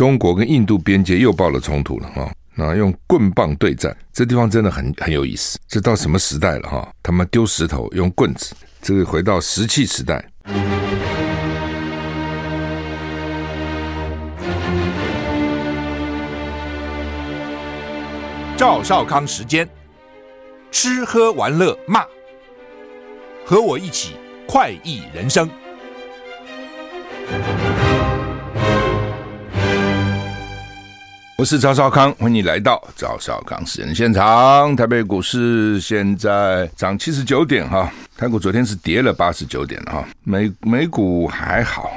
中国跟印度边界又爆了冲突了哈。那用棍棒对战，这地方真的很很有意思。这到什么时代了哈？他们丢石头用棍子，这个回到石器时代。赵少康时间，吃喝玩乐骂，和我一起快意人生。我是赵少康，欢迎来到赵少康时间的现场。台北股市现在涨七十九点哈，台股昨天是跌了八十九点哈，美美股还好，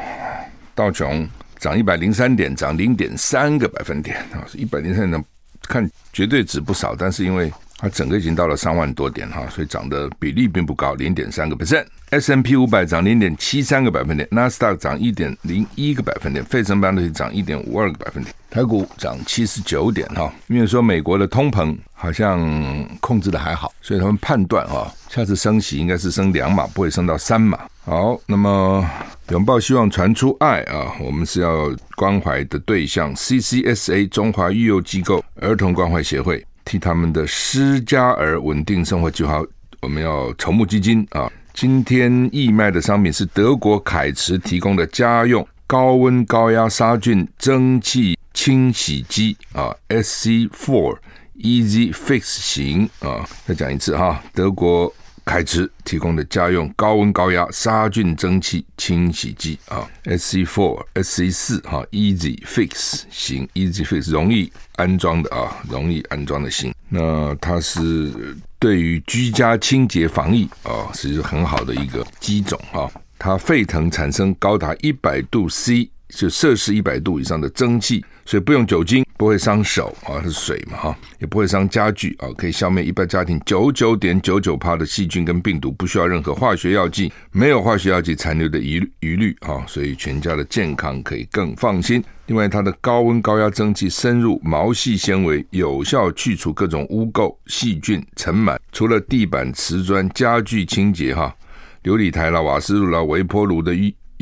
道琼涨一百零三点，涨零点三个百分点啊，一百零三点。看绝对值不少，但是因为它整个已经到了三万多点哈，所以涨的比例并不高，零点三个 percent。S M P 五百涨零点七三个百分点，纳斯达克涨一点零一个百分点，费城半导体涨一点五二个百分点，台股涨七十九点哈。因为说美国的通膨好像控制的还好，所以他们判断哈，下次升息应该是升两码，不会升到三码。好，那么拥抱希望传出爱啊，我们是要关怀的对象，CCSA 中华育幼机构儿童关怀协会，替他们的失家儿稳定生活计划，我们要筹募基金啊。今天义卖的商品是德国凯驰提供的家用高温高压杀菌蒸汽清洗机啊，SC4 Easy Fix 型啊，再讲一次哈，德国凯驰提供的家用高温高压杀菌蒸汽清洗机啊，SC4 SC4 哈，Easy Fix 型 Easy Fix 容易安装的啊，容易安装的型，那它是。对于居家清洁防疫啊，是一个很好的一个机种啊。它沸腾产生高达一百度 C，就摄氏一百度以上的蒸汽，所以不用酒精，不会伤手啊，是水嘛哈，也不会伤家具啊，可以消灭一般家庭九九点九九帕的细菌跟病毒，不需要任何化学药剂，没有化学药剂残留的疑疑虑啊，所以全家的健康可以更放心。另外，它的高温高压蒸汽深入毛细纤维，有效去除各种污垢、细菌、尘螨。除了地板、瓷砖、家具清洁，哈，琉璃台啦、瓦斯炉啦、微波炉的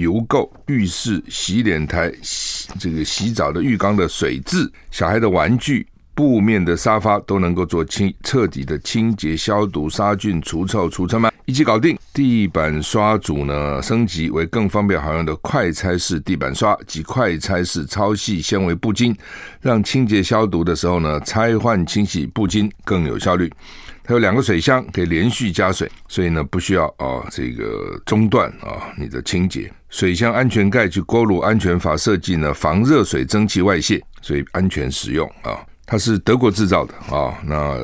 油垢、浴室洗脸台、洗这个洗澡的浴缸的水渍、小孩的玩具。布面的沙发都能够做清彻底的清洁、消毒、杀菌、除臭、除尘螨，一起搞定。地板刷组呢，升级为更方便好用的快拆式地板刷及快拆式超细纤维布巾，让清洁消毒的时候呢，拆换清洗布巾更有效率。它有两个水箱，可以连续加水，所以呢不需要啊、这个中断啊、你的清洁。水箱安全盖及锅炉安全阀设计呢，防热水蒸气外泄，所以安全使用啊。它是德国制造的啊，那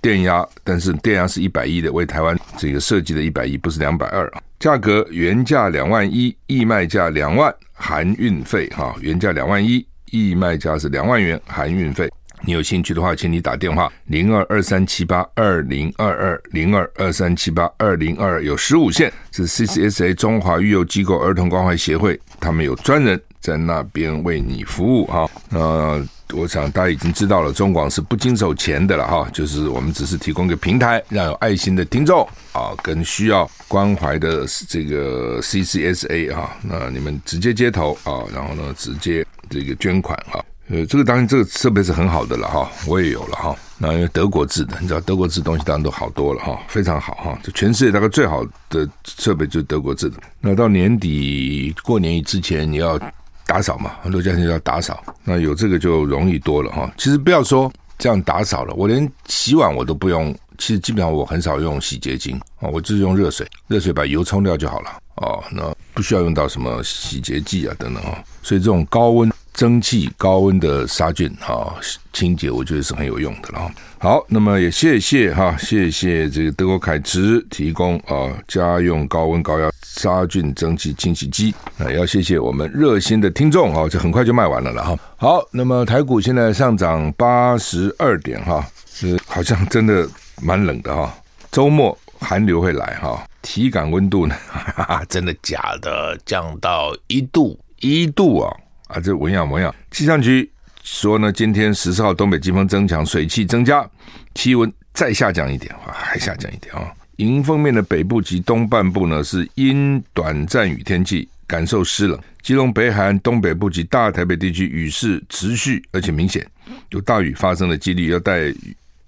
电压，但是电压是一百一的，为台湾这个设计的一百一，不是两百二啊。价格原价两万一，义卖价两万，含运费哈。原价两万一，义卖价是两万元，含运费。你有兴趣的话，请你打电话零二二三七八二零二二零二二三七八二零二二，有十五线，是 CCSA 中华育幼机构儿童关怀协会，他们有专人在那边为你服务哈。呃。我想大家已经知道了，中广是不经手钱的了哈，就是我们只是提供个平台，让有爱心的听众啊，跟需要关怀的这个 CCSA 哈，那你们直接接头啊，然后呢，直接这个捐款哈，呃，这个当然这个设备是很好的了哈，我也有了哈，那因为德国制的，你知道德国制东西当然都好多了哈，非常好哈，就全世界大概最好的设备就是德国制的。那到年底过年之前你要。打扫嘛，很多家庭要打扫，那有这个就容易多了哈。其实不要说这样打扫了，我连洗碗我都不用，其实基本上我很少用洗洁精啊，我就是用热水，热水把油冲掉就好了哦。那不需要用到什么洗洁剂啊等等啊，所以这种高温蒸汽、高温的杀菌啊清洁，我觉得是很有用的了。好，那么也谢谢哈，谢谢这个德国凯驰提供啊家用高温高压。杀菌蒸汽清洗机，那也要谢谢我们热心的听众啊，这很快就卖完了了哈。好，那么台股现在上涨八十二点哈，是好像真的蛮冷的哈。周末寒流会来哈，体感温度呢，哈哈，真的假的？降到一度一度啊啊，这文样文样。气象局说呢，今天十四号东北季风增强，水汽增加，气温再下降一点，哇还下降一点啊。迎风面的北部及东半部呢，是阴短暂雨天气，感受湿冷。基隆北海岸东北部及大台北地区雨势持续而且明显，有大雨发生的几率，要带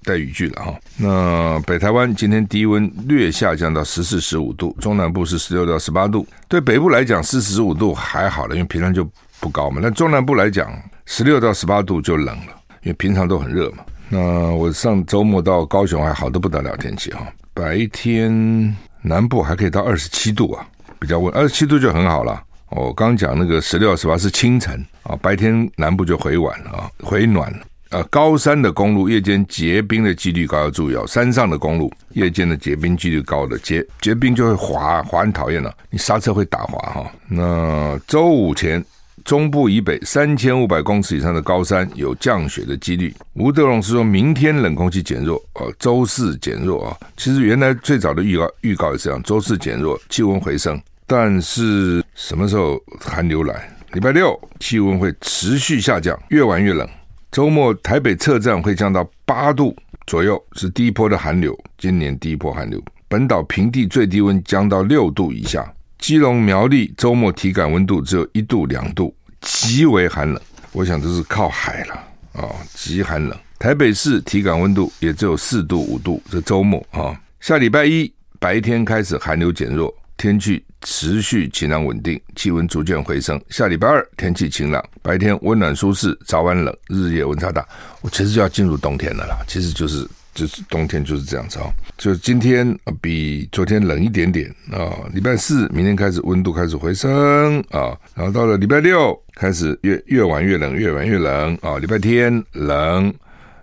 带雨具了哈。那北台湾今天低温略下降到十四十五度，中南部是十六到十八度。对北部来讲，四十五度还好了，因为平常就不高嘛。那中南部来讲，十六到十八度就冷了，因为平常都很热嘛。那我上周末到高雄还好得不得了天气哈，白天南部还可以到二十七度啊，比较温，二十七度就很好了。我刚讲那个十六、十八是清晨啊，白天南部就回晚了啊，回暖了。呃，高山的公路夜间结冰的几率高，要注意哦。山上的公路夜间的结冰几率高的，结结冰就会滑滑，很讨厌了，你刹车会打滑哈。那周五前，中部以北三千五百公尺以上的高山有降雪的几率。吴德荣是说明天冷空气减弱，呃，周四减弱啊。其实原来最早的预告预告也是这样，周四减弱，气温回升。但是什么时候寒流来？礼拜六气温会持续下降，越晚越冷。周末台北测站会降到八度左右，是第一波的寒流，今年第一波寒流。本岛平地最低温降到六度以下，基隆苗栗周末体感温度只有一度两度，极为寒冷。我想这是靠海了啊、极寒冷。台北市体感温度也只有四度五度，这周末啊、下礼拜一白天开始寒流减弱。天气持续晴朗稳定，气温逐渐回升。下礼拜二天气晴朗，白天温暖舒适，早晚冷，日夜温差大。我其实就要进入冬天了啦，其实就是就是冬天就是这样子哦。就是今天比昨天冷一点点啊。礼拜四明天开始温度开始回升啊，然后到了礼拜六开始越越晚越冷，越晚越冷啊。礼拜天冷，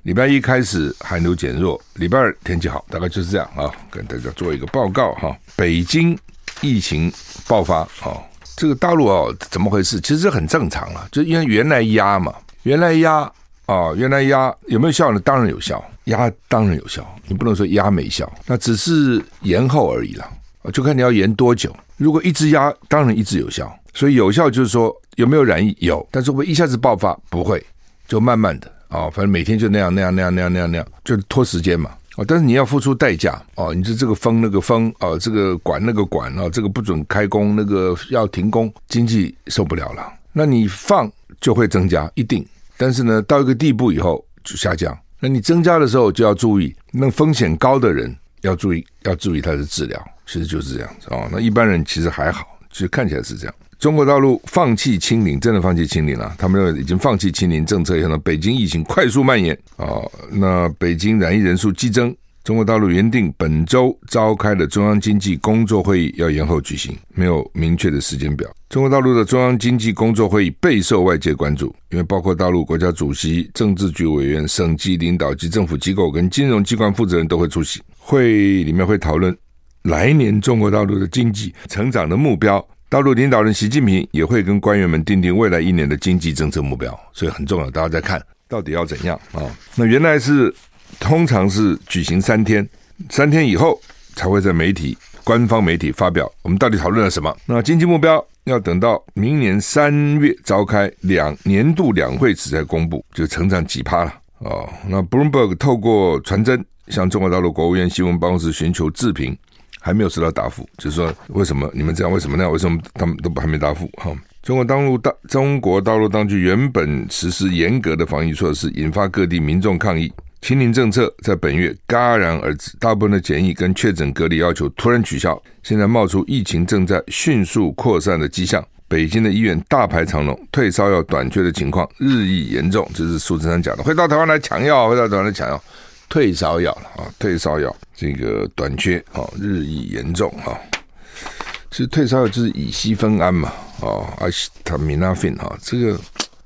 礼拜一开始寒流减弱，礼拜二天气好，大概就是这样啊。跟大家做一个报告哈，北京。疫情爆发哦，这个大陆哦怎么回事？其实很正常啊，就因为原来压嘛，原来压哦，原来压有没有效呢？当然有效，压当然有效，你不能说压没效，那只是延后而已了，就看你要延多久。如果一直压，当然一直有效，所以有效就是说有没有染疫有，但是会一下子爆发不会，就慢慢的哦，反正每天就那样那样那样那样那样那样，就拖时间嘛。哦，但是你要付出代价哦，你是这个封那个封哦，这个管那个管哦，这个不准开工，那个要停工，经济受不了了。那你放就会增加，一定。但是呢，到一个地步以后就下降。那你增加的时候就要注意，那风险高的人要注意，要注意他的治疗。其实就是这样子哦。那一般人其实还好，其实看起来是这样。中国大陆放弃清零，真的放弃清零了。他们认为已经放弃清零政策以后呢，北京疫情快速蔓延啊、那北京染疫人数激增，中国大陆原定本周召开的中央经济工作会议要延后举行，没有明确的时间表。中国大陆的中央经济工作会议备受外界关注，因为包括大陆国家主席、政治局委员、省级领导及政府机构跟金融机关负责人都会出席。会议里面会讨论来年中国大陆的经济成长的目标。大陆领导人习近平也会跟官员们订定未来一年的经济政策目标，所以很重要。大家在看到底要怎样啊？那原来是通常是举行三天，三天以后才会在媒体、官方媒体发表我们到底讨论了什么。那经济目标要等到明年三月召开两年度两会时才公布，就成长几趴了哦。那 Bloomberg 透过传真向中国大陆国务院新闻办公室寻求置评。还没有收到答复，就是说为什么你们这样？为什么那样？为什么他们都还没答复？哈，中国大陆当中国大陆当局原本实施严格的防疫措施，引发各地民众抗议。清零政策在本月戛然而止，大部分的检疫跟确诊隔离要求突然取消。现在冒出疫情正在迅速扩散的迹象，北京的医院大排长龙，退烧药短缺的情况日益严重。这是苏志山讲的，会到台湾来抢药，会到台湾来抢药。退烧药了啊！退烧药这个短缺啊，日益严重啊。其实退烧药就是乙烯酚胺嘛，啊，阿西他米那芬啊，这个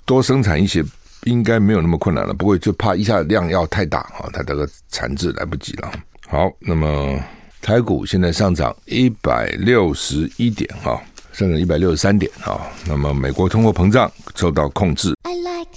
多生产一些应该没有那么困难了。不过就怕一下量要太大啊，它这个产制来不及了。好，那么台股现在上涨一百六十一点哈，上涨一百六十三点啊。那么美国通货膨胀受到控制。I like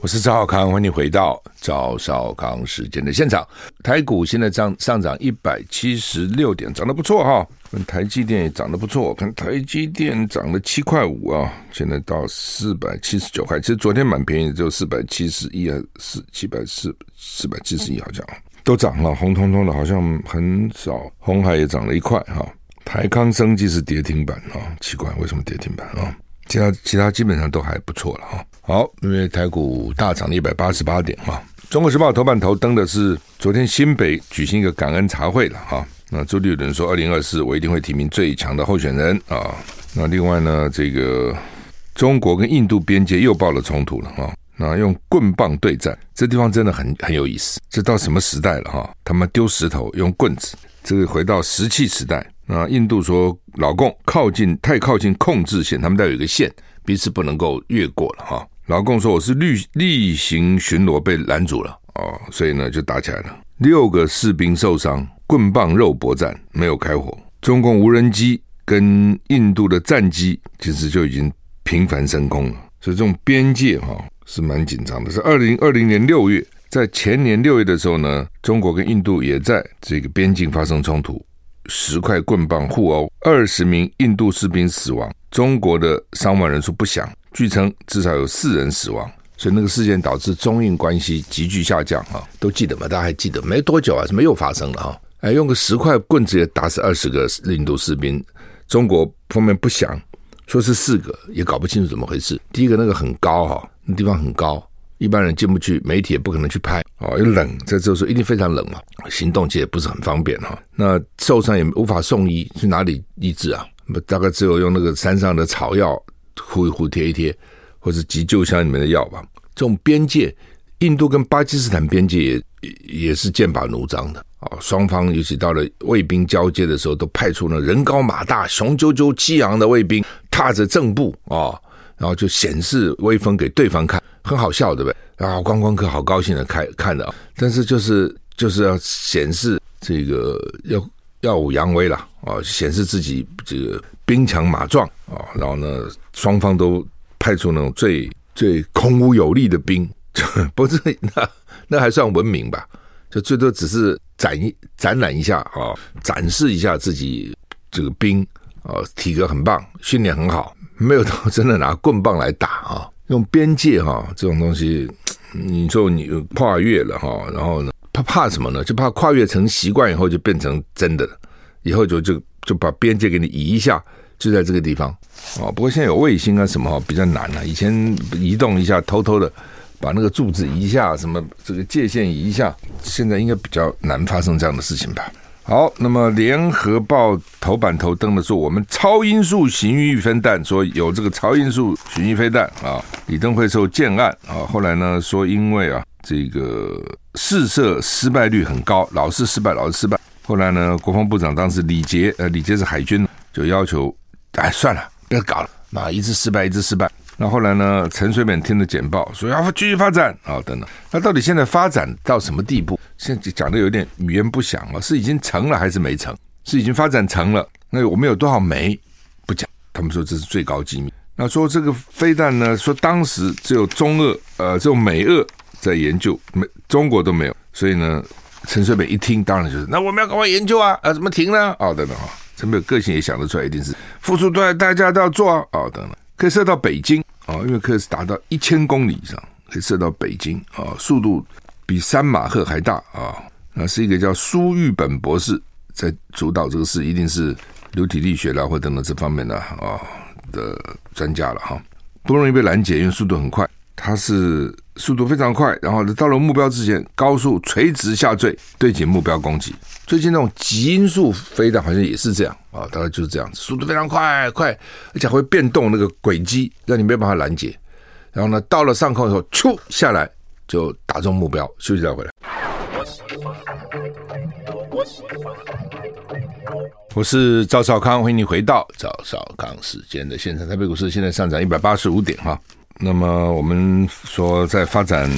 我是赵少康，欢迎回到赵少康时间的现场。台股现在涨上涨一百七十六点，涨得不错哈。台积电也涨得不错，看台积电涨了七块五啊，现在到四百七十九块。其实昨天蛮便宜，只有四百七十一啊四七百四四百七十一好像。都涨了，红彤彤的，好像很少。红海也涨了一块哈，台康生技是跌停板啊，奇怪为什么跌停板啊？其他其他基本上都还不错了哈。好，因为台股大涨了一百八十八点哈。中国时报头版头登的是昨天新北举行一个感恩茶会了哈。那朱立伦说，二零二四我一定会提名最强的候选人啊。那另外呢，这个中国跟印度边界又爆了冲突了哈。那用棍棒对战，这地方真的很很有意思。这到什么时代了哈？他们丢石头用棍子，这个回到石器时代。那印度说老共靠近太靠近控制线，他们带有一个线，彼此不能够越过了哈。老共说我是例例行巡逻被拦阻了哦，所以呢就打起来了，六个士兵受伤，棍棒肉搏战没有开火。中共无人机跟印度的战机其实就已经频繁升空了，所以这种边界哈。是蛮紧张的。是二零二零年六月，在前年六月的时候呢，中国跟印度也在这个边境发生冲突，十块棍棒互殴，二十名印度士兵死亡，中国的伤亡人数不详，据称至少有四人死亡。所以那个事件导致中印关系急剧下降啊，都记得吗？大家还记得？没多久啊，什么又发生了哈？哎，用个十块棍子也打死二十个印度士兵，中国方面不详，说是四个，也搞不清楚怎么回事。第一个那个很高哈。那地方很高，一般人进不去，媒体也不可能去拍哦。又冷，在这时候一定非常冷嘛，行动其实也不是很方便哈。那受伤也无法送医，去哪里医治啊？那大概只有用那个山上的草药糊一糊贴一贴，或者急救箱里面的药吧。这种边界，印度跟巴基斯坦边界也也是剑拔弩张的啊。双方尤其到了卫兵交接的时候，都派出了人高马大、雄赳赳激昂的卫兵，踏着正步啊。然后就显示威风给对方看，很好笑，对不对？然后观光客好高兴的看看的，但是就是就是要显示这个要耀武扬威了啊，显示自己这个兵强马壮啊。然后呢，双方都派出那种最最孔武有力的兵，不是那那还算文明吧？就最多只是展一展览一下啊，展示一下自己这个兵啊，体格很棒，训练很好。没有到真的拿棍棒来打啊，用边界哈这种东西，你说你跨越了哈，然后呢怕怕什么呢？就怕跨越成习惯以后就变成真的了，以后就就就把边界给你移一下，就在这个地方啊。不过现在有卫星啊什么比较难了，以前移动一下偷偷的把那个柱子移一下，什么这个界限移一下，现在应该比较难发生这样的事情吧。好，那么联合报头版头登的说，我们超音速巡弋飞弹，说有这个超音速巡弋飞弹啊，李登辉受建案啊，后来呢说因为啊这个试射失败率很高，老是失败，老是失败。后来呢，国防部长当时李杰，呃，李杰是海军，就要求，哎，算了，不要搞了，啊一直失败，一直失败。那后来呢？陈水扁听了简报，说要继续发展啊、哦，等等。那到底现在发展到什么地步？现在讲的有点语焉不详了，是已经成了还是没成？是已经发展成了？那我们有多少煤？不讲。他们说这是最高机密。那说这个飞弹呢？说当时只有中俄呃，只有美俄在研究，没中国都没有。所以呢，陈水扁一听，当然就是那我们要赶快研究啊啊，怎么停呢？哦，等等啊，陈水扁个性也想得出来，一定是付出多少代价都要做啊、哦，等等。可以射到北京啊，因为可以是达到一千公里以上，可以射到北京啊，速度比三马赫还大啊。那是一个叫苏玉本博士在主导这个事，一定是流体力学啦或等等这方面的啊的专家了哈。不容易被拦截，因为速度很快，它是速度非常快，然后到了目标之前，高速垂直下坠，对准目标攻击。最近那种极音速飞弹好像也是这样啊，大概就是这样子，速度非常快，快，而且会变动那个轨迹，让你没办法拦截。然后呢，到了上空以后，咻下来就打中目标，休息再回来。我是赵少康，欢迎你回到赵少康时间的现场。台北股市现在上涨一百八十五点哈。那么我们说在发展。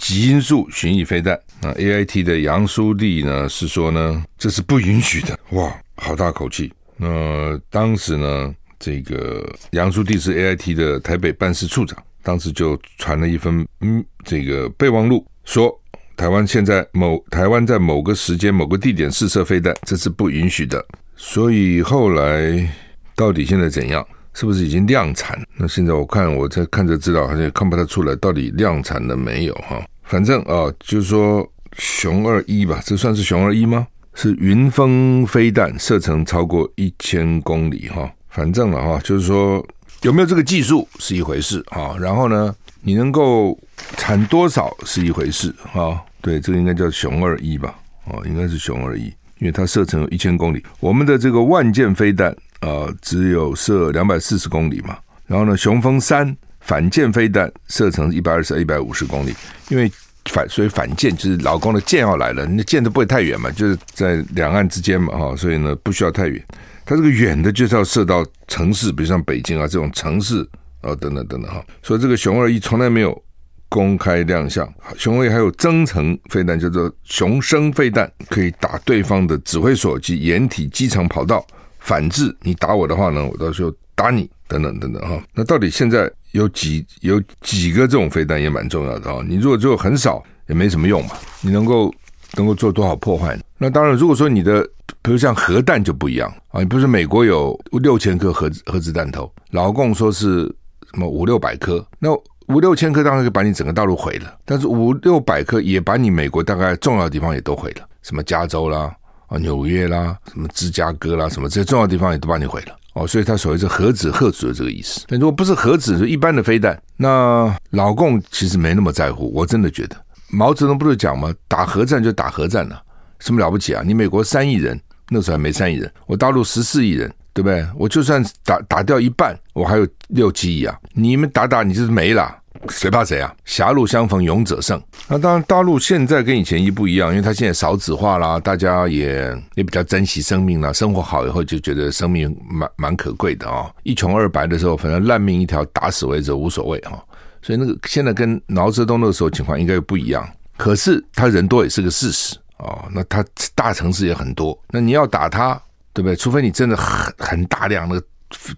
极音速巡弋飞弹啊，A I T 的杨书立呢是说呢，这是不允许的。哇，好大口气。那当时呢，这个杨书立是 A I T 的台北办事处长，当时就传了一份嗯，这个备忘录，说台湾现在某台湾在某个时间某个地点试射飞弹，这是不允许的。所以后来到底现在怎样？是不是已经量产？那现在我看我在看这资料，好像看不太出来到底量产了没有哈。反正啊，就是说熊二一吧，这算是熊二一吗？是云峰飞弹，射程超过一千公里哈。反正了哈，就是说有没有这个技术是一回事啊。然后呢，你能够产多少是一回事啊。对，这个应该叫熊二一吧？哦，应该是熊二一，因为它射程有一千公里。我们的这个万箭飞弹啊，只有射两百四十公里嘛。然后呢，雄风三反舰飞弹射程一百二十、一百五十公里，因为。反所以反舰就是老公的舰要来了，那舰都不会太远嘛，就是在两岸之间嘛，哈，所以呢不需要太远。它这个远的就是要射到城市，比如像北京啊这种城市啊等等等等哈。所以这个雄二一从来没有公开亮相。雄二一还有增程飞弹，叫做雄升飞弹，可以打对方的指挥所及掩体机场跑道。反制你打我的话呢，我到时候打你等等等等哈。那到底现在？有几有几个这种飞弹也蛮重要的啊！你如果只有很少，也没什么用嘛。你能够能够做多少破坏？那当然，如果说你的，比如像核弹就不一样啊。你不是美国有六千颗核核子弹头，老共说是什么五六百颗？那五六千颗当然就把你整个大陆毁了，但是五六百颗也把你美国大概重要的地方也都毁了，什么加州啦、啊纽约啦、什么芝加哥啦，什么这些重要地方也都把你毁了。哦，所以他所谓是核子核子的这个意思。但如果不是核子，是一般的飞弹，那老共其实没那么在乎。我真的觉得，毛泽东不是讲吗？打核战就打核战了，什么了不起啊？你美国三亿人，那时候还没三亿人，我大陆十四亿人，对不对？我就算打打掉一半，我还有六七亿啊！你们打打，你就是没了。谁怕谁啊？狭路相逢勇者胜。那当然，大陆现在跟以前一不一样，因为他现在少子化啦，大家也也比较珍惜生命啦。生活好以后就觉得生命蛮蛮可贵的啊、一穷二白的时候，反正烂命一条，打死为者无所谓哈、哦。所以那个现在跟毛泽东那个时候情况应该又不一样。可是他人多也是个事实哦。那他大城市也很多，那你要打他，对不对？除非你真的很很大量的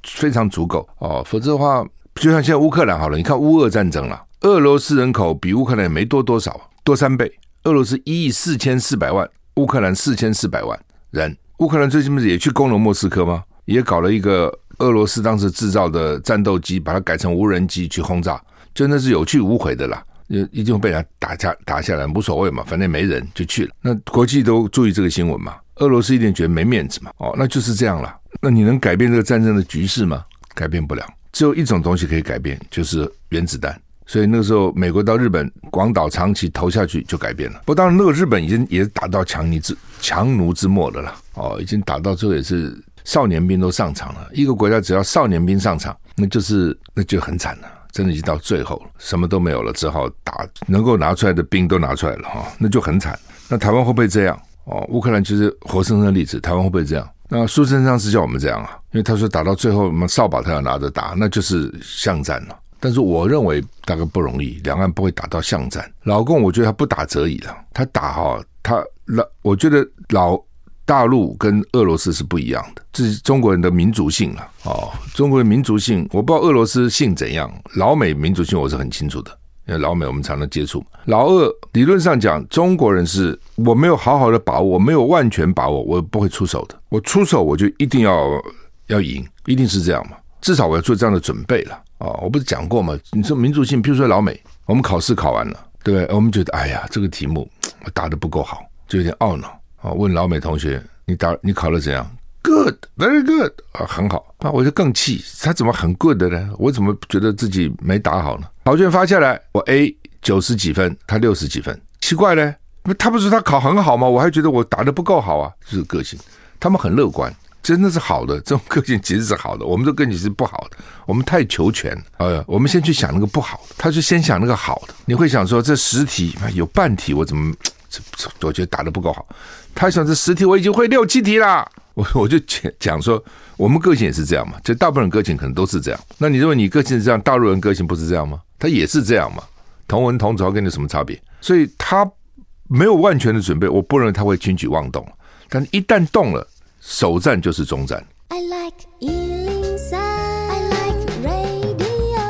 非常足够哦，否则的话。就像现在乌克兰好了，你看乌俄战争了，俄罗斯人口比乌克兰也没多多少，多三倍。俄罗斯一亿四千四百万，乌克兰四千四百万人。乌克兰最近不是也去攻了莫斯科吗？也搞了一个俄罗斯当时制造的战斗机，把它改成无人机去轰炸，就那是有去无回的啦，就一定会被人打下打下来，无所谓嘛，反正没人就去了。那国际都注意这个新闻嘛，俄罗斯一定觉得没面子嘛，哦，那就是这样了。那你能改变这个战争的局势吗？改变不了。只有一种东西可以改变，就是原子弹。所以那个时候，美国到日本广岛、长崎投下去就改变了。不当然，那个日本已经也打到强弩之强弩之末的了。哦，已经打到最后也是少年兵都上场了。一个国家只要少年兵上场，那就是那就很惨了，真的已经到最后了，什么都没有了，只好打能够拿出来的兵都拿出来了哈，那就很惨。那台湾会不会这样？哦，乌克兰其实活生生的例子，台湾会不会这样？那苏贞昌是叫我们这样啊，因为他说打到最后，我们扫把他要拿着打，那就是巷战了。但是我认为大概不容易，两岸不会打到巷战。老共我觉得他不打则已了，他打哈，他老我觉得老大陆跟俄罗斯是不一样的，这是中国人的民族性了哦。中国人民族性，我不知道俄罗斯性怎样，老美民族性我是很清楚的。因为老美我们常常接触，老二理论上讲，中国人是我没有好好的把握，我没有万全把握，我不会出手的。我出手我就一定要要赢，一定是这样嘛？至少我要做这样的准备了啊、我不是讲过吗？你说民族性，譬如说老美，我们考试考完了，对？我们觉得哎呀，这个题目我答的不够好，就有点懊恼啊、问老美同学，你答你考的怎样？Good, very good 啊，很好。那我就更气，他怎么很 good 的呢？我怎么觉得自己没答好呢？考卷发下来，我 A 九十几分，他六十几分，奇怪嘞？他不是他考很好吗？我还觉得我答得不够好啊。就是个性，他们很乐观，真的是好的。这种个性其实是好的，我们这个性是不好的。我们太求全，呃，我们先去想那个不好的，他就先想那个好的。你会想说，这十题有半题我怎么这，我觉得答得不够好。他想这十题我已经会六七题了。我我就讲讲说，我们个性也是这样嘛，就大部分人个性可能都是这样。那你认为你个性是这样，大陆人个性不是这样吗？他也是这样嘛，同文同朝跟你有什么差别？所以他没有万全的准备，我不认为他会轻举妄动。但一旦动了，首战就是终战。I like 103, I like radio。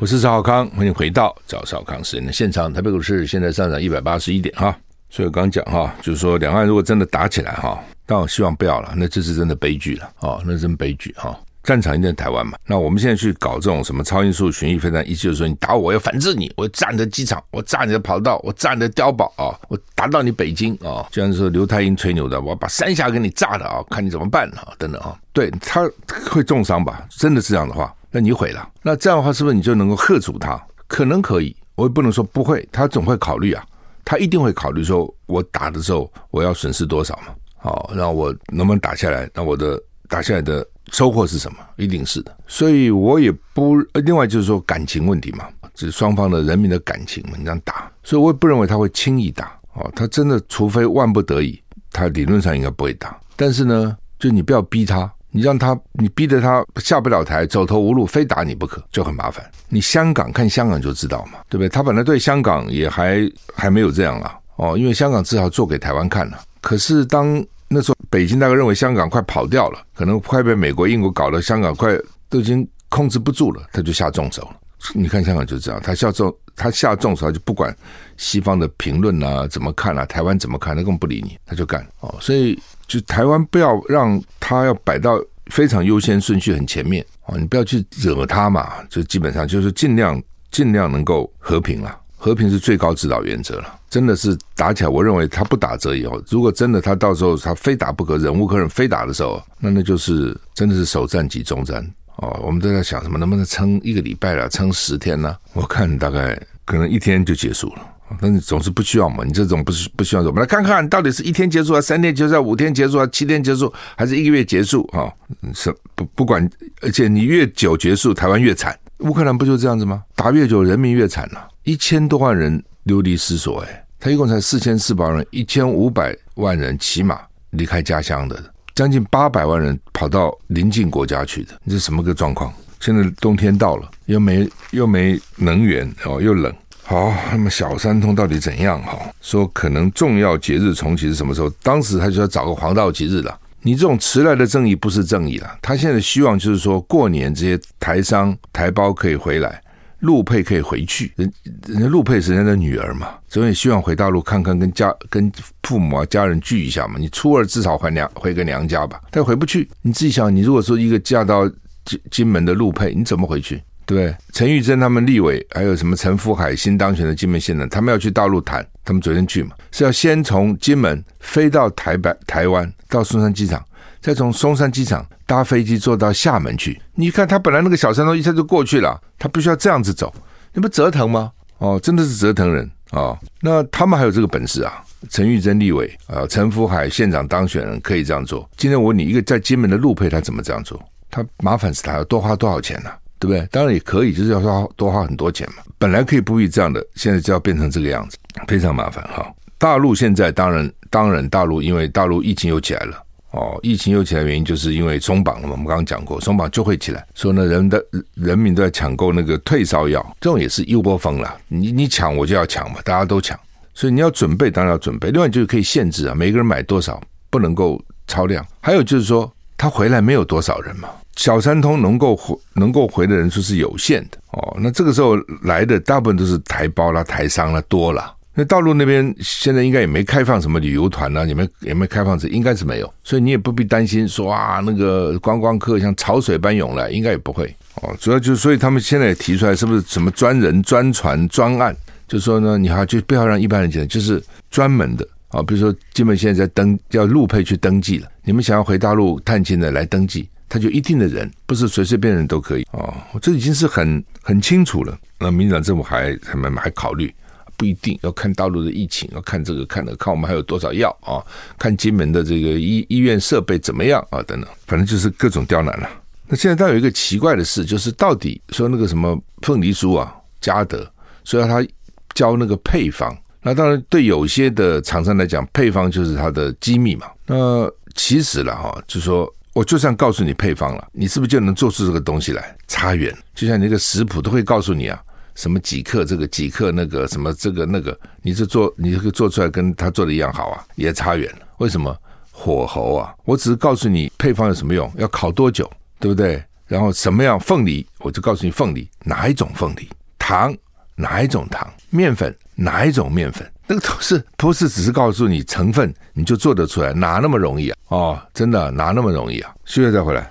我是赵少康，欢迎回到赵少康时间的现场。台北股市现在上涨一百八十一点哈。所以我刚刚讲哈，就是说两岸如果真的打起来哈，但我希望不要了，那这是真的悲剧了啊，那真悲剧哈。战场一定在台湾嘛。那我们现在去搞这种什么超音速巡弋飞弹，意思就是说你打我，要反制你，我炸你的机场，我炸你的跑道，我炸你的碉堡啊，我打到你北京啊，就像是刘太英吹牛的，我要把三峡给你炸了啊，看你怎么办啊，等等啊，对他会重伤吧？真的是这样的话，那你毁了，那这样的话是不是你就能够吓阻他？可能可以，我也不能说不会，他总会考虑啊，他一定会考虑说，我打的时候我要损失多少嘛。好，那我能不能打下来？那我的打下来的收获是什么？一定是的。所以我也不另外就是说感情问题嘛，就是双方的人民的感情嘛，你这样打，所以我也不认为他会轻易打。哦，他真的除非万不得已，他理论上应该不会打。但是呢，就你不要逼他，你让他，你逼得他下不了台，走投无路，非打你不可，就很麻烦。你香港看香港就知道嘛，对不对？他本来对香港也还还没有这样啊，哦，因为香港至少做给台湾看了。可是当那时候，北京大概认为香港快跑掉了，可能快被美国、英国搞得香港快都已经控制不住了，他就下重手了。你看香港就这样，他下重他下重手，他就不管西方的评论啊怎么看啊，台湾怎么看，他根本不理你，他就干哦。所以就台湾不要让他要摆到非常优先顺序很前面哦，你不要去惹他嘛，就基本上就是尽量尽量能够和平了。和平是最高指导原则了，真的是打起来，我认为他不打折以后。如果真的他到时候他非打不可，忍无可忍非打的时候，那那就是真的是首战即终战哦。我们都在想什么，能不能撑一个礼拜了，撑十天呢？我看大概可能一天就结束了，那你总是不需要嘛。你这种不是不需要，我们来看看到底是一天结束啊，三天结束啊，五天结束啊，七天结束，还是一个月结束啊？是不不管，而且你越久结束，台湾越惨。乌克兰不就这样子吗？打越久，人民越惨了。一千多万人流离失所，哎，他一共才四千四百人，一千五百万人起码离开家乡的，将近八百万人跑到邻近国家去的，你这什么个状况？现在冬天到了，又没又没能源哦，又冷。好，那么小三通到底怎样？哈，说可能重要节日重启是什么时候？当时他就要找个黄道吉日了。你这种迟来的正义不是正义了。他现在希望就是说过年这些台商台胞可以回来。陆配可以回去，人人家陆配是人家的女儿嘛，所以希望回大陆看看，跟家跟父母啊家人聚一下嘛。你初二至少回娘回个娘家吧，但回不去，你自己想，你如果说一个嫁到金金门的陆配，你怎么回去？对？陈玉珍他们立委，还有什么陈福海新当选的金门县长，他们要去大陆谈，他们昨天去嘛，是要先从金门飞到台北台湾，到松山机场。再从松山机场搭飞机坐到厦门去，你看他本来那个小山东一下就过去了，他必须要这样子走，你不折腾吗？哦，真的是折腾人啊、哦！那他们还有这个本事啊？陈玉珍立委啊，陈福海县长当选人可以这样做。今天我问你，一个在金门的陆配他怎么这样做？他麻烦死他要多花多少钱呢、对不对？当然也可以，就是要花多花很多钱嘛。本来可以不必这样的，现在就要变成这个样子，非常麻烦哈、大陆现在当然当然，大陆因为大陆疫情又起来了。哦，疫情又起来原因就是因为松绑了嘛。我们刚刚讲过，松绑就会起来。说呢，人的人民都在抢购那个退烧药，这种也是一窝蜂了。你你抢我就要抢嘛，大家都抢，所以你要准备，当然要准备。另外就是可以限制啊，每个人买多少，不能够超量。还有就是说，他回来没有多少人嘛，小三通能够回能够回的人数是有限的。哦，那这个时候来的大部分都是台胞啦、台商啦多了。那大陆那边现在应该也没开放什么旅游团啊，也没也没开放这，应该是没有，所以你也不必担心说啊，那个观光客像潮水般涌来，应该也不会哦。主要就，所以他们现在也提出来，是不是什么专人、专船、专案？就说呢，你还，就不要让一般人进来，就是专门的啊。比如说，金门现在在登，要陆配去登记了，你们想要回大陆探亲的来登记，他就一定的人，不是随随便人都可以哦。这已经是很很清楚了。那民进党政府还还还还考虑。不一定要看大陆的疫情，要看这个，看的看我们还有多少药啊？看金门的这个医医院设备怎么样啊？等等，反正就是各种刁难了。那现在倒有一个奇怪的事，就是到底说那个什么凤梨酥啊，嘉德说要他交那个配方，那当然对有些的厂商来讲，配方就是它的机密嘛。那其实了哈，就说我就算告诉你配方了，你是不是就能做出这个东西来？差远，就像你那个食谱都会告诉你啊。什么几克这个几克那个什么这个那个，你这做你这个做出来跟他做的一样好啊，也差远了。为什么火候啊？我只是告诉你配方有什么用，要烤多久，对不对？然后什么样凤梨，我就告诉你凤梨哪一种凤梨，糖哪一种糖，面粉哪一种面粉，那个都是不是只是告诉你成分你就做得出来？哪那么容易啊？哦，真的哪那么容易啊？休息再回来。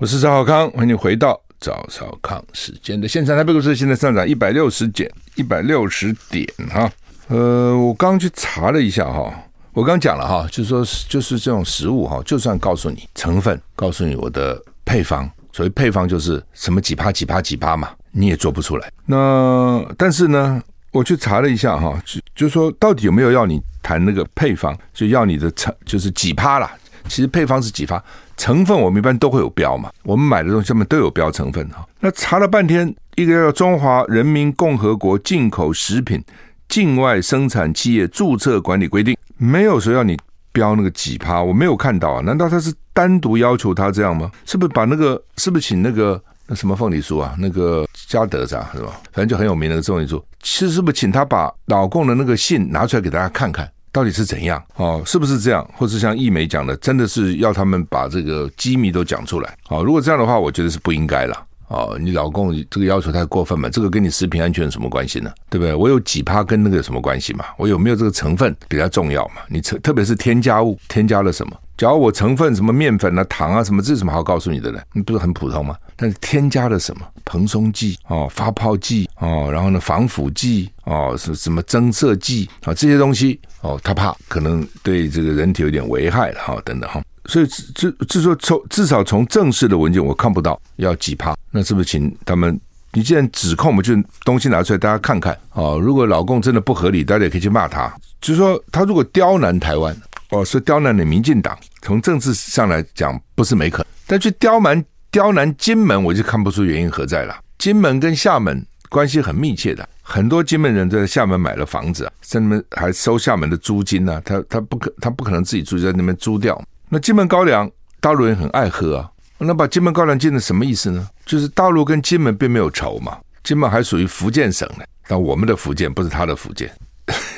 我是赵少康，欢迎你回到赵少康时间的现场。台北股市现在上涨一百六十点，一百六十点哈。呃，我刚去查了一下哈，我刚讲了哈，就是说就是这种食物哈，就算告诉你成分，告诉你我的配方，所谓配方就是什么几趴几趴几趴嘛，你也做不出来。那但是呢，我去查了一下哈，就就说到底有没有要你谈那个配方，就要你的成就是几趴啦。其实配方是几趴，成分我们一般都会有标嘛，我们买的东西上面都有标成分哈。那查了半天，一个叫中华人民共和国进口食品境外生产企业注册管理规定，没有说要你标那个几趴，我没有看到啊。难道他是单独要求他这样吗？是不是把那个是不是请那个那什么凤梨酥啊，那个嘉德是吧？是吧？反正就很有名的那个凤梨酥，其实是不是请他把老共的那个信拿出来给大家看看？到底是怎样？哦，是不是这样？或是像易美讲的，真的是要他们把这个机密都讲出来？哦，如果这样的话，我觉得是不应该了。哦，你老公这个要求太过分嘛？这个跟你食品安全有什么关系呢？对不对？我有几趴跟那个有什么关系嘛？我有没有这个成分比较重要嘛？你特特别是添加物，添加了什么？假如我成分什么面粉啊、糖啊什么，这是什么好告诉你的呢？你不是很普通吗？但是添加了什么？蓬松剂哦，发泡剂哦，然后呢，防腐剂哦，什什么增色剂啊、哦，这些东西哦，他怕可能对这个人体有点危害了哈、哦，等等哈。所以，至至至说从至少从正式的文件我看不到要几趴，那是不是请他们？你既然指控，我们就东西拿出来大家看看哦。如果老共真的不合理，大家也可以去骂他。就是说，他如果刁难台湾，哦，是刁难的民进党。从政治上来讲，不是没可能，但去刁蛮刁难金门，我就看不出原因何在了。金门跟厦门关系很密切的，很多金门人在厦门买了房子，在那边还收厦门的租金呢、他他不可他不可能自己住在那边租掉。那金门高粱，大陆人很爱喝啊。那把金门高粱禁的什么意思呢？就是大陆跟金门并没有仇嘛，金门还属于福建省呢，但我们的福建不是他的福建，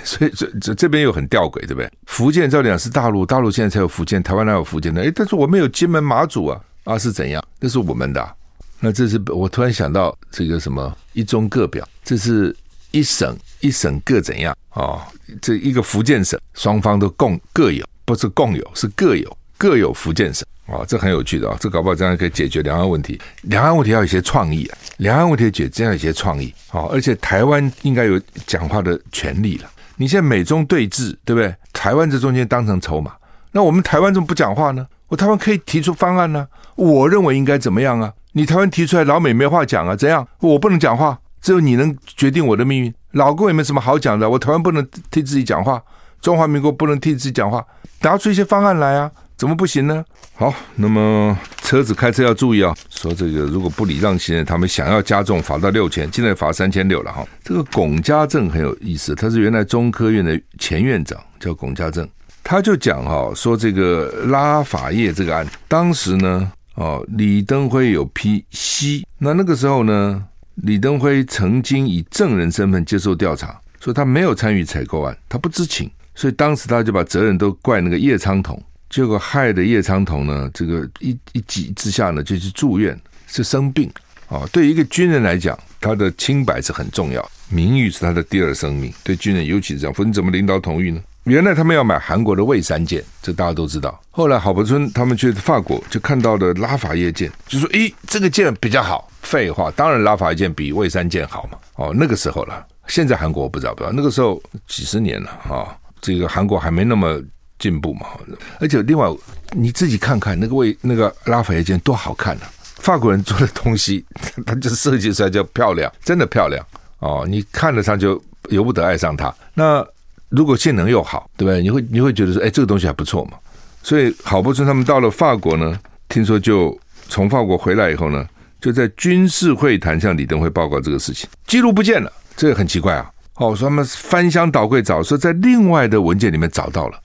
所以这这这边又很吊诡，对不对？福建照理讲是大陆，大陆现在才有福建，台湾哪有福建呢？诶，但是我们有金门马祖啊，啊是怎样？那是我们的。那这是我突然想到这个什么一中各表，这是一省一省各怎样啊？哦，这一个福建省双方都共各有。不是共有，是各有，各有福建省啊，这很有趣的啊，这搞不好这样可以解决两岸问题。两岸问题要有一些创意啊，两岸问题解这样一些创意啊，而且台湾应该有讲话的权利了。你现在美中对峙，对不对？台湾这中间当成筹码，那我们台湾怎么不讲话呢？我台湾可以提出方案呢，我认为应该怎么样啊？你台湾提出来，老美没话讲啊？怎样？我不能讲话，只有你能决定我的命运。老共也没什么好讲的，我台湾不能替自己讲话。中华民国不能替自己讲话，拿出一些方案来啊？怎么不行呢？好，那么车子开车要注意啊。说这个如果不礼让行人，他们想要加重罚到六千，现在罚三千六了哈。这个龚家正很有意思，他是原来中科院的前院长，叫龚家正，他就讲哈，说这个拉法叶这个案，当时呢，哦，李登辉有批西，那那个时候呢，李登辉曾经以证人身份接受调查，说他没有参与采购案，他不知情。所以当时他就把责任都怪那个叶昌童，结果害的叶昌童呢，这个一一急之下呢，就去住院，是生病啊。对一个军人来讲，他的清白是很重要，名誉是他的第二生命。对军人尤其是这样，否则怎么领导统一呢？原来他们要买韩国的蔚山舰，这大家都知道。后来郝柏村他们去法国就看到了拉法叶舰，就说：“咦，这个舰比较好。”废话，当然拉法叶舰比蔚山舰好嘛。哦，那个时候了，现在韩国我不知道，不知道那个时候几十年了啊。这个韩国还没那么进步嘛，而且另外你自己看看那个为那个拉法叶舰多好看呢、法国人做的东西，他就设计出来就漂亮，真的漂亮哦！你看了上就由不得爱上它。那如果性能又好，对不对？你会你会觉得说，哎，这个东西还不错嘛。所以郝柏村他们到了法国呢，听说就从法国回来以后呢，就在军事会谈向李登辉报告这个事情，记录不见了，这个很奇怪啊。哦，说他们翻箱倒柜找，说在另外的文件里面找到了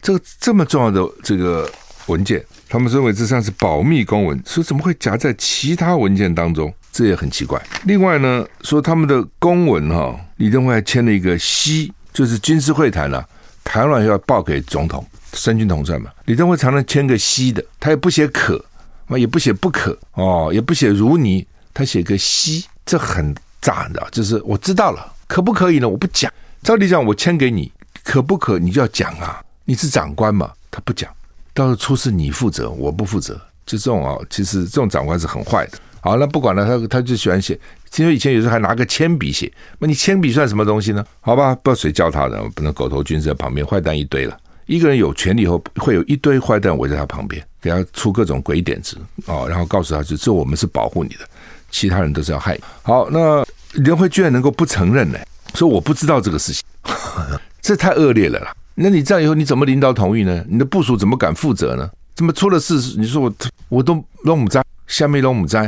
这个这么重要的这个文件，他们认为这算是保密公文，说怎么会夹在其他文件当中？这也很奇怪。另外呢，说他们的公文哈、哦，李登辉还签了一个西，就是军事会谈了、啊，谈完要报给总统，三军统帅嘛。李登辉常常签个西的，他也不写可，也不写不可，哦，也不写如你，他写个西，这很炸的，就是我知道了。可不可以呢？我不讲。照理讲，我签给你，可不可你就要讲啊？你是长官嘛？他不讲，到时候出事你负责，我不负责。就这种啊，其实这种长官是很坏的。好，那不管了，他他就喜欢写。听说以前有时候还拿个铅笔写，那你铅笔算什么东西呢？好吧，不知道谁教他的，不能狗头军在旁边，坏蛋一堆了。一个人有权利以后，会有一堆坏蛋围在他旁边，给他出各种鬼点子哦，然后告诉他就这我们是保护你的，其他人都是要害。好，那联会居然能够不承认呢？说我不知道这个事情，这太恶劣了啦。那你这样以后你怎么领导统一呢？你的部署怎么敢负责呢？怎么出了事？你说我我都拢不在，下面拢不在，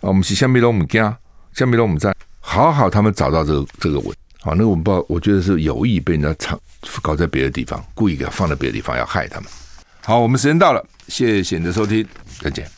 啊，我们是下面拢不家，下面拢不在。好好，他们找到这个这个稳，好，那个我们不知道，我觉得是有意被人家藏搞在别的地方，故意给他放在别的地方要害他们。好，我们时间到了，谢谢你的收听，再见。